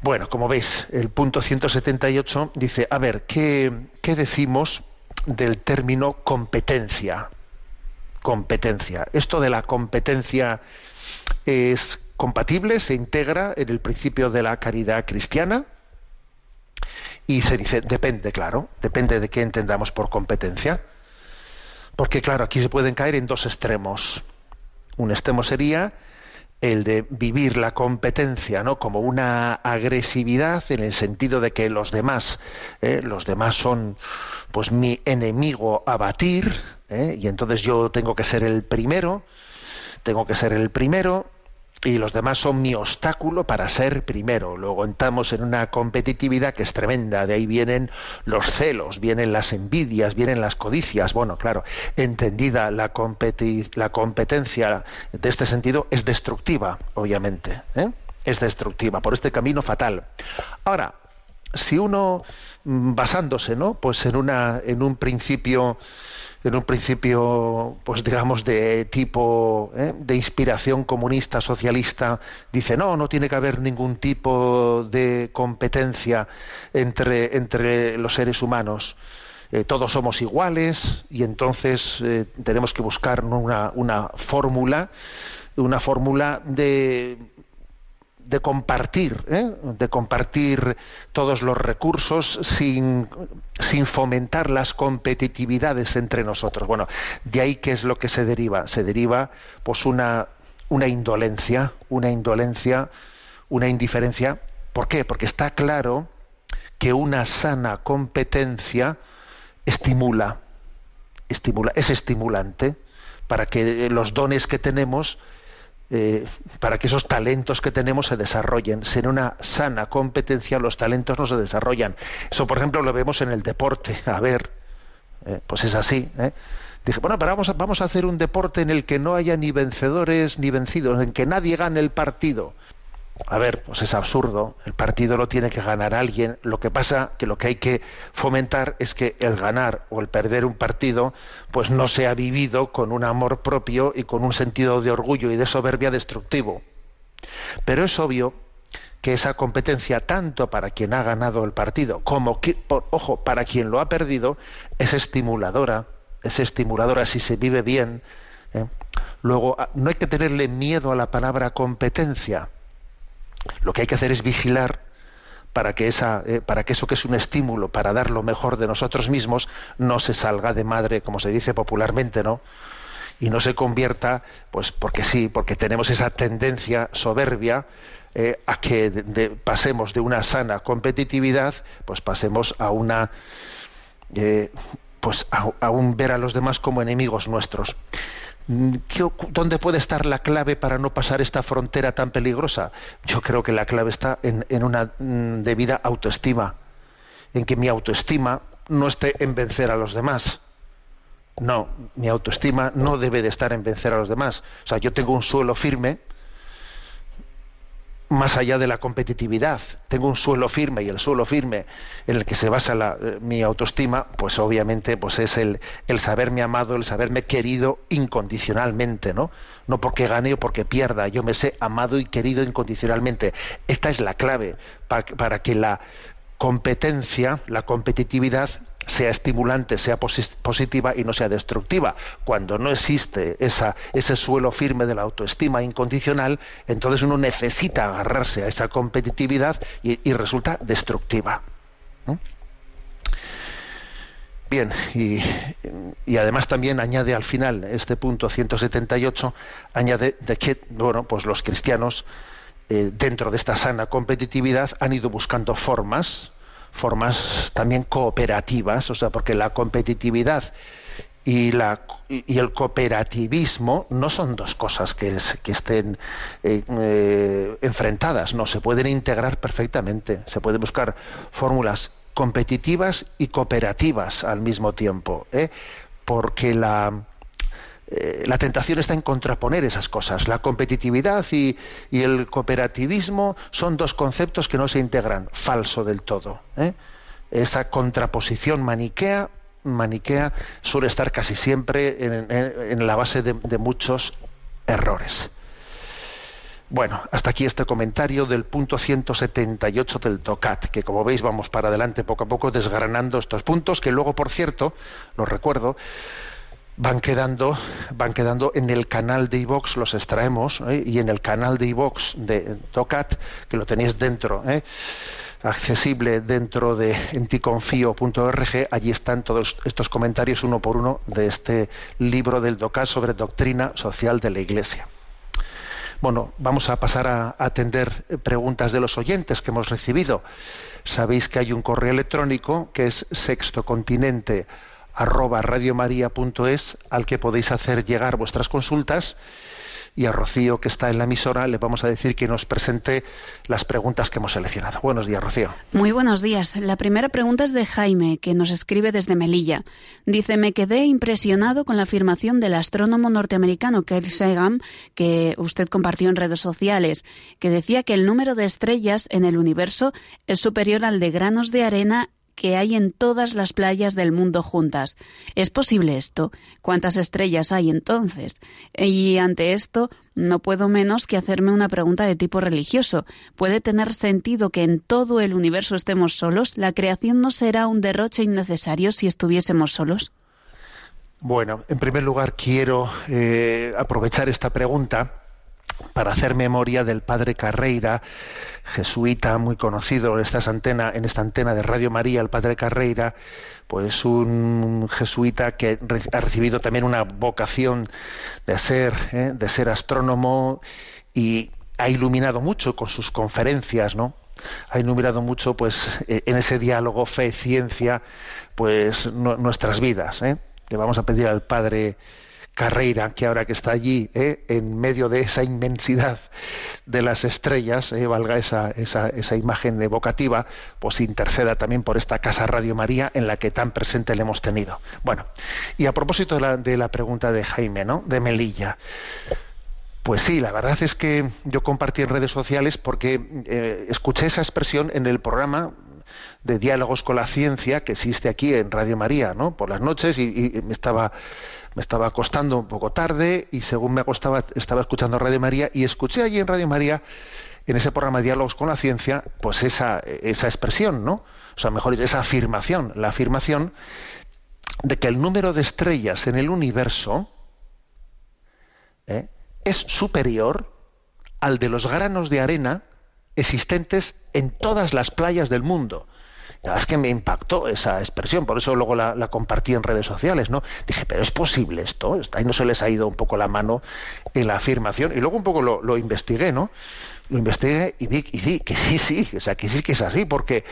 Bueno, como veis, el punto 178 dice, a ver, ¿qué, qué decimos del término competencia? Competencia. Esto de la competencia es compatible, se integra en el principio de la caridad cristiana y se dice, depende, claro, depende de qué entendamos por competencia. Porque claro, aquí se pueden caer en dos extremos. Un extremo sería el de vivir la competencia ¿no? como una agresividad en el sentido de que los demás ¿eh? los demás son pues mi enemigo a batir ¿eh? y entonces yo tengo que ser el primero tengo que ser el primero y los demás son mi obstáculo para ser primero. Luego entramos en una competitividad que es tremenda, de ahí vienen los celos, vienen las envidias, vienen las codicias. Bueno, claro, entendida la, la competencia de este sentido es destructiva, obviamente, ¿eh? es destructiva, por este camino fatal. Ahora, si uno mm, basándose, ¿no? Pues en una, en un principio en un principio, pues digamos, de tipo ¿eh? de inspiración comunista, socialista, dice no, no tiene que haber ningún tipo de competencia entre, entre los seres humanos. Eh, todos somos iguales y entonces eh, tenemos que buscar una, una fórmula, una fórmula de de compartir, ¿eh? de compartir todos los recursos sin, sin, fomentar las competitividades entre nosotros. Bueno, de ahí qué es lo que se deriva. Se deriva pues una, una indolencia, una indolencia, una indiferencia. ¿Por qué? Porque está claro que una sana competencia estimula, estimula, es estimulante para que los dones que tenemos eh, para que esos talentos que tenemos se desarrollen. Sin una sana competencia los talentos no se desarrollan. Eso, por ejemplo, lo vemos en el deporte. A ver, eh, pues es así. ¿eh? Dije, bueno, pero vamos a, vamos a hacer un deporte en el que no haya ni vencedores ni vencidos, en que nadie gane el partido. A ver, pues es absurdo. El partido lo tiene que ganar alguien. Lo que pasa que lo que hay que fomentar es que el ganar o el perder un partido, pues no sea vivido con un amor propio y con un sentido de orgullo y de soberbia destructivo. Pero es obvio que esa competencia, tanto para quien ha ganado el partido como, ojo, para quien lo ha perdido, es estimuladora, es estimuladora si se vive bien. ¿eh? Luego, a- no hay que tenerle miedo a la palabra competencia. Lo que hay que hacer es vigilar para que, esa, eh, para que eso que es un estímulo para dar lo mejor de nosotros mismos no se salga de madre, como se dice popularmente, ¿no? Y no se convierta, pues porque sí, porque tenemos esa tendencia soberbia eh, a que pasemos de una sana competitividad, pues pasemos a una, eh, pues a, a un ver a los demás como enemigos nuestros. Mm, ¿qué ocu- ¿Dónde puede estar la clave para no pasar esta frontera tan peligrosa? Yo creo que la clave está en, en una mm, debida autoestima, en que mi autoestima no esté en vencer a los demás. No, mi autoestima no debe de estar en vencer a los demás. O sea, yo tengo un suelo firme más allá de la competitividad. Tengo un suelo firme y el suelo firme en el que se basa la- eh, mi autoestima, pues obviamente pues es el, el saberme amado, el saberme querido incondicionalmente, ¿no? No porque gane o porque pierda, yo me sé amado y querido incondicionalmente. Esta es la clave pa- para que la competencia, la competitividad sea estimulante, sea posi- positiva y no sea destructiva. Cuando no existe ese suelo firme de la autoestima incondicional, entonces uno necesita agarrarse a esa competitividad y, resulta destructiva. Bien, y, y además también añade al final este punto 178, añade de que bueno, pues los cristianos eh, dentro de esta sana competitividad han ido buscando formas, formas también cooperativas, o sea, porque la competitividad y, el cooperativismo no son dos cosas que estén eh, eh, enfrentadas, no, se pueden integrar perfectamente, se pueden buscar fórmulas competitivas y cooperativas al mismo tiempo, ¿eh? porque la, eh, la tentación está en contraponer esas cosas. La competitividad y, el cooperativismo son dos conceptos que no se integran, falso del todo. ¿eh? Esa contraposición maniquea, maniquea suele estar casi siempre en, la base de, de muchos errores. Bueno, hasta aquí este comentario del punto 178 del DOCAT, que como veis vamos para adelante poco a poco desgranando estos puntos, que luego, por cierto, los recuerdo, van quedando, van quedando en el canal de iVox, los extraemos, ¿eh? y en el canal de iVox de DOCAT, que lo tenéis dentro, ¿eh? accesible dentro de enticonfio.org, allí están todos estos comentarios uno por uno de este libro del DOCAT sobre doctrina social de la Iglesia. Bueno, vamos a pasar a atender preguntas de los oyentes que hemos recibido. Sabéis que hay un correo electrónico que es sextocontinente arroba radiomaria.es al que podéis hacer llegar vuestras consultas y a Rocío que está en la emisora le vamos a decir que nos presente las preguntas que hemos seleccionado. Buenos días, Rocío. Muy buenos días. La primera pregunta es de Jaime, que nos escribe desde Melilla. Dice, me quedé impresionado con la afirmación del astrónomo norteamericano Carl Sagan, que usted compartió en redes sociales, que decía que el número de estrellas en el universo es superior al de granos de arena que hay en todas las playas del mundo juntas. ¿Es posible esto? ¿Cuántas estrellas hay entonces? Y ante esto, no puedo menos que hacerme una pregunta de tipo religioso. ¿Puede tener sentido que en todo el universo estemos solos? ¿La creación no será un derroche innecesario si estuviésemos solos? Bueno, en primer lugar quiero eh, aprovechar esta pregunta para hacer memoria del padre Carreira, jesuita muy conocido en, estas antena, en esta antena de Radio María, el padre Carreira, pues un jesuita que ha recibido también una vocación de ser, ¿eh? de ser astrónomo y ha iluminado mucho con sus conferencias, ¿no? Ha iluminado mucho, pues, eh, en ese diálogo fe-ciencia, pues, nu- nuestras vidas, ¿eh? Le vamos a pedir al padre Carreira, que ahora que está allí, ¿eh? en medio de esa inmensidad de las estrellas, ¿eh? valga esa, esa, esa imagen evocativa, pues interceda también por esta Casa Radio María en la que tan presente le hemos tenido. Bueno, y a propósito de la, de la pregunta de Jaime, ¿no? De Melilla. Pues sí, la verdad es que yo compartí en redes sociales porque eh, escuché esa expresión en el programa de diálogos con la ciencia que existe aquí en Radio María, ¿no? Por las noches y me estaba me estaba acostando un poco tarde y según me acostaba estaba escuchando Radio María y escuché allí en Radio María en ese programa de diálogos con la ciencia, pues esa, esa expresión, ¿no? O sea, mejor esa afirmación, la afirmación de que el número de estrellas en el universo ¿eh? es superior al de los granos de arena existentes en todas las playas del mundo. La verdad es que me impactó esa expresión, por eso luego la, compartí en redes sociales, ¿no? Dije, pero ¿es posible esto? Ahí no se les ha ido un poco la mano en la afirmación. Y luego un poco lo, investigué, ¿no? Lo investigué y vi, y vi que sí, sí, o sea, que sí que es así, porque,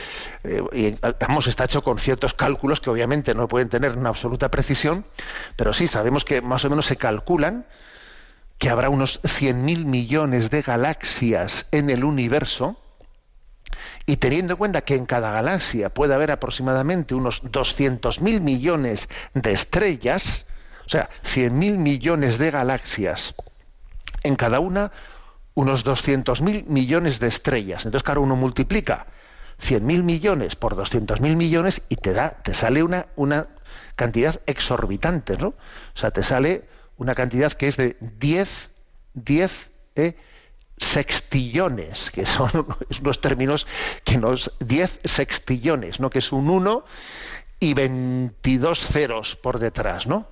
eh, está hecho con ciertos cálculos que obviamente no pueden tener una absoluta precisión, pero sí, sabemos que más o menos se calculan que habrá unos 100.000 millones de galaxias en el universo, y teniendo en cuenta que en cada galaxia puede haber aproximadamente unos 200.000 millones de estrellas, o sea, 100.000 millones de galaxias, en cada una unos 200.000 millones de estrellas. Entonces, claro, uno multiplica 100.000 millones por 200.000 millones y te da, te sale una, una cantidad exorbitante, ¿no? O sea, te sale una cantidad que es de 10, 10 eh, sextillones, que son [LAUGHS] unos términos que nos... 10 sextillones, ¿no? Que es un 1 y 22 ceros por detrás, ¿no?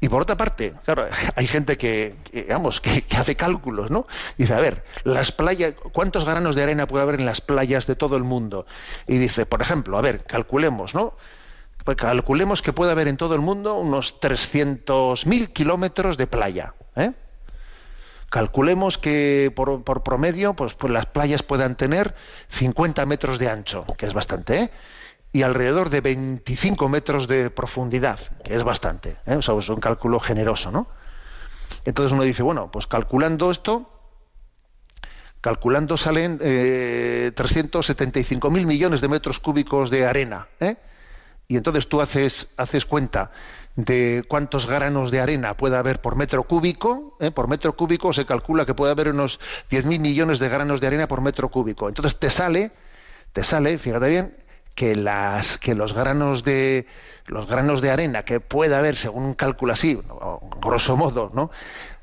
Y por otra parte, claro, [LAUGHS] hay gente que, que que, hace cálculos, ¿no? Dice, a ver, las playas, ¿cuántos granos de arena puede haber en las playas de todo el mundo? Y dice, por ejemplo, a ver, calculemos, ¿no? Pues calculemos que puede haber en todo el mundo unos 300.000 kilómetros de playa, ¿eh? Calculemos que por, promedio, pues, pues, las playas puedan tener 50 metros de ancho, que es bastante, ¿eh? y alrededor de 25 metros de profundidad, que es bastante. ¿eh? O sea, es un cálculo generoso, ¿no? Entonces uno dice, bueno, pues calculando esto, calculando salen eh, 375 mil millones de metros cúbicos de arena, ¿eh? y entonces tú haces, haces cuenta de cuántos granos de arena puede haber por metro cúbico, ¿eh? por metro cúbico se calcula que puede haber unos 10.000 millones de granos de arena por metro cúbico. Entonces te sale, te sale, fíjate bien, que las que los granos de los granos de arena que puede haber según un cálculo así grosso modo no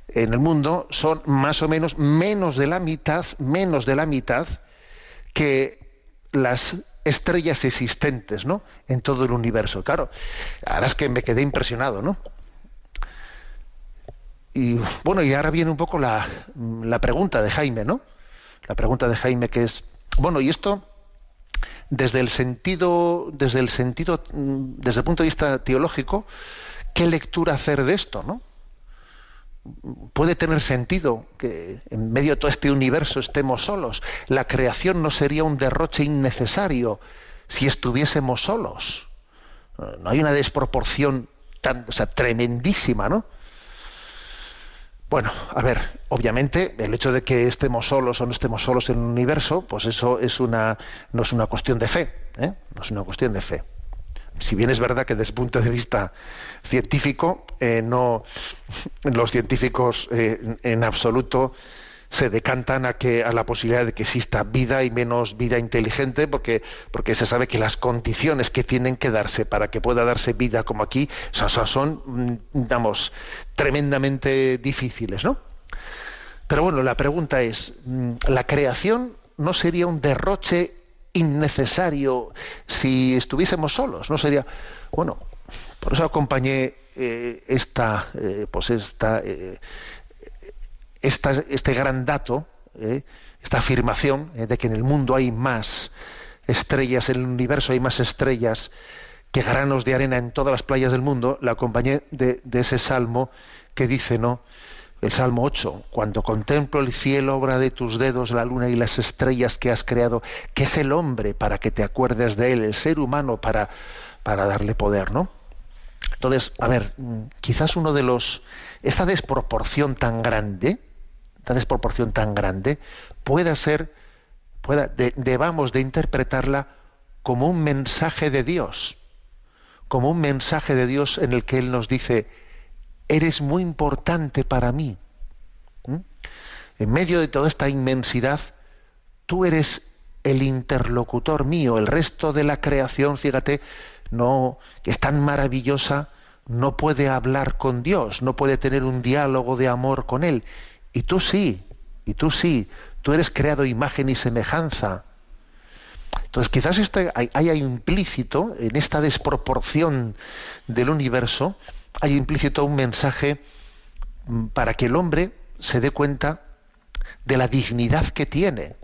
en el mundo son más o menos menos de la mitad menos de la mitad que las estrellas existentes no en todo el universo. Claro ahora es que me quedé impresionado no y bueno y ahora viene un poco la, la pregunta de Jaime no la pregunta de Jaime que es bueno y esto desde el sentido, desde el sentido, desde el punto de vista teológico, ¿qué lectura hacer de esto, no? Puede tener sentido que en medio de todo este universo estemos solos. La creación no sería un derroche innecesario si estuviésemos solos. No hay una desproporción tan, o sea, tremendísima, ¿no? Bueno, a ver, obviamente el hecho de que estemos solos o no estemos solos en el universo, pues eso es una, no es una cuestión de fe, ¿eh? no es una cuestión de fe. Si bien es verdad que desde el punto de vista científico, eh, no, los científicos eh, en absoluto se decantan a que a la posibilidad de que exista vida y menos vida inteligente porque porque se sabe que las condiciones que tienen que darse para que pueda darse vida como aquí son mm, digamos tremendamente difíciles no pero bueno la pregunta es mm, la creación no sería un derroche innecesario si estuviésemos solos no sería bueno por eso acompañé eh, esta eh, pues esta eh, esta, este gran dato, esta afirmación de que en el mundo hay más estrellas, en el universo hay más estrellas que granos de arena en todas las playas del mundo, la acompañé de, de ese salmo que dice, ¿no? El Salmo 8, cuando contemplo el cielo, obra de tus dedos, la luna y las estrellas que has creado, que es el hombre para que te acuerdes de él, el ser humano para, para darle poder, ¿no? Entonces, a ver, quizás uno de los, esta desproporción tan grande, esta desproporción tan grande, pueda ser, pueda, de, debamos de interpretarla como un mensaje de Dios, como un mensaje de Dios en el que Él nos dice, eres muy importante para mí. ¿Mm? En medio de toda esta inmensidad, tú eres el interlocutor mío, el resto de la creación, fíjate, no, es tan maravillosa, no puede hablar con Dios, no puede tener un diálogo de amor con Él. Y tú sí, y tú sí, Tú eres creado imagen y semejanza. Entonces, quizás este, hay- haya implícito en esta desproporción del universo, hay implícito un mensaje mm, para que el hombre se dé cuenta de la dignidad que tiene,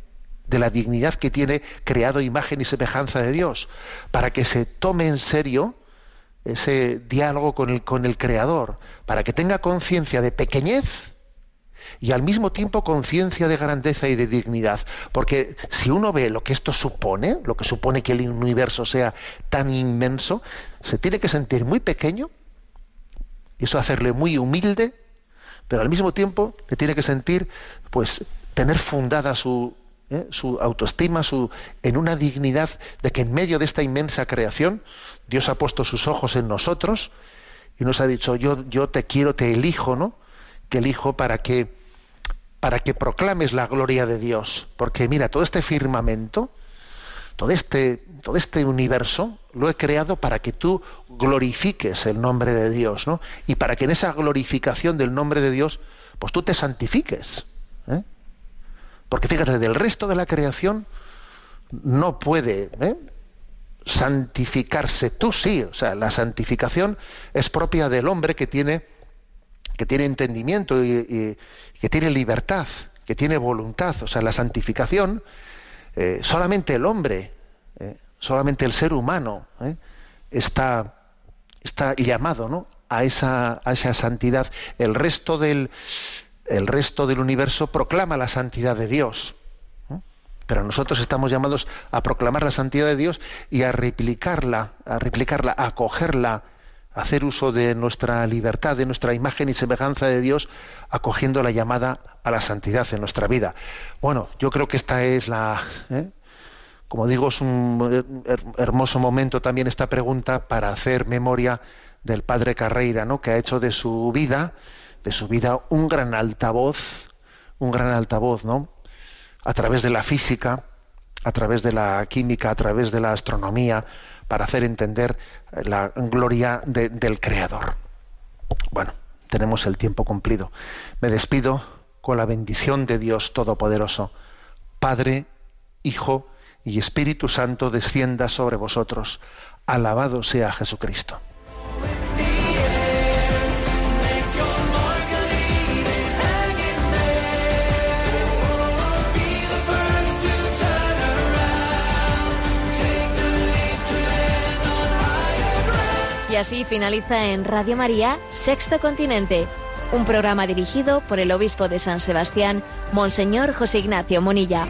de la dignidad que tiene creado imagen y semejanza de Dios, para que se tome en serio ese diálogo con el, con el Creador, para que tenga conciencia de pequeñez y al mismo tiempo conciencia de grandeza y de dignidad. Porque si uno ve lo que esto supone, lo que supone que el universo sea tan inmenso, se tiene que sentir muy pequeño, y eso hacerle muy humilde, pero al mismo tiempo le tiene que sentir, pues, tener fundada su, ¿eh? su autoestima su, en una dignidad de que en medio de esta inmensa creación, Dios ha puesto sus ojos en nosotros y nos ha dicho, yo, yo te quiero, te elijo, ¿no? Te elijo para que, para que proclames la gloria de Dios. Porque mira, todo este firmamento, todo este, todo este universo lo he creado para que tú glorifiques el nombre de Dios, ¿no? Y para que en esa glorificación del nombre de Dios, pues tú te santifiques. ¿eh? Porque fíjate, del resto de la creación no puede ¿eh? santificarse. Tú sí, o sea, la santificación es propia del hombre que tiene, que tiene entendimiento y, que tiene libertad, que tiene voluntad. O sea, la santificación, eh, solamente el hombre, solamente el ser humano eh, está, llamado ¿no? a, esa, a esa santidad. El resto del, el resto del universo proclama la santidad de Dios. ¿no? Pero nosotros estamos llamados a proclamar la santidad de Dios y a replicarla, a replicarla, a acogerla, a hacer uso de nuestra libertad, de nuestra imagen y semejanza de Dios, acogiendo la llamada a la santidad en nuestra vida. Bueno, yo creo que esta es la, ¿eh? Como digo, es un her- hermoso momento también esta pregunta para hacer memoria del padre Carreira, ¿no? que ha hecho de su vida, de su vida un gran altavoz, un gran altavoz, ¿no? A través de la física, a través de la química, a través de la astronomía, para hacer entender eh, la gloria de- del Creador. Bueno, tenemos el tiempo cumplido. Me despido con la bendición de Dios Todopoderoso. Padre, Hijo y Espíritu Santo descienda sobre vosotros. Alabado sea Jesucristo. Y así finaliza en Radio María Sexto Continente, un programa dirigido por el obispo de San Sebastián, Monseñor José Ignacio Monilla.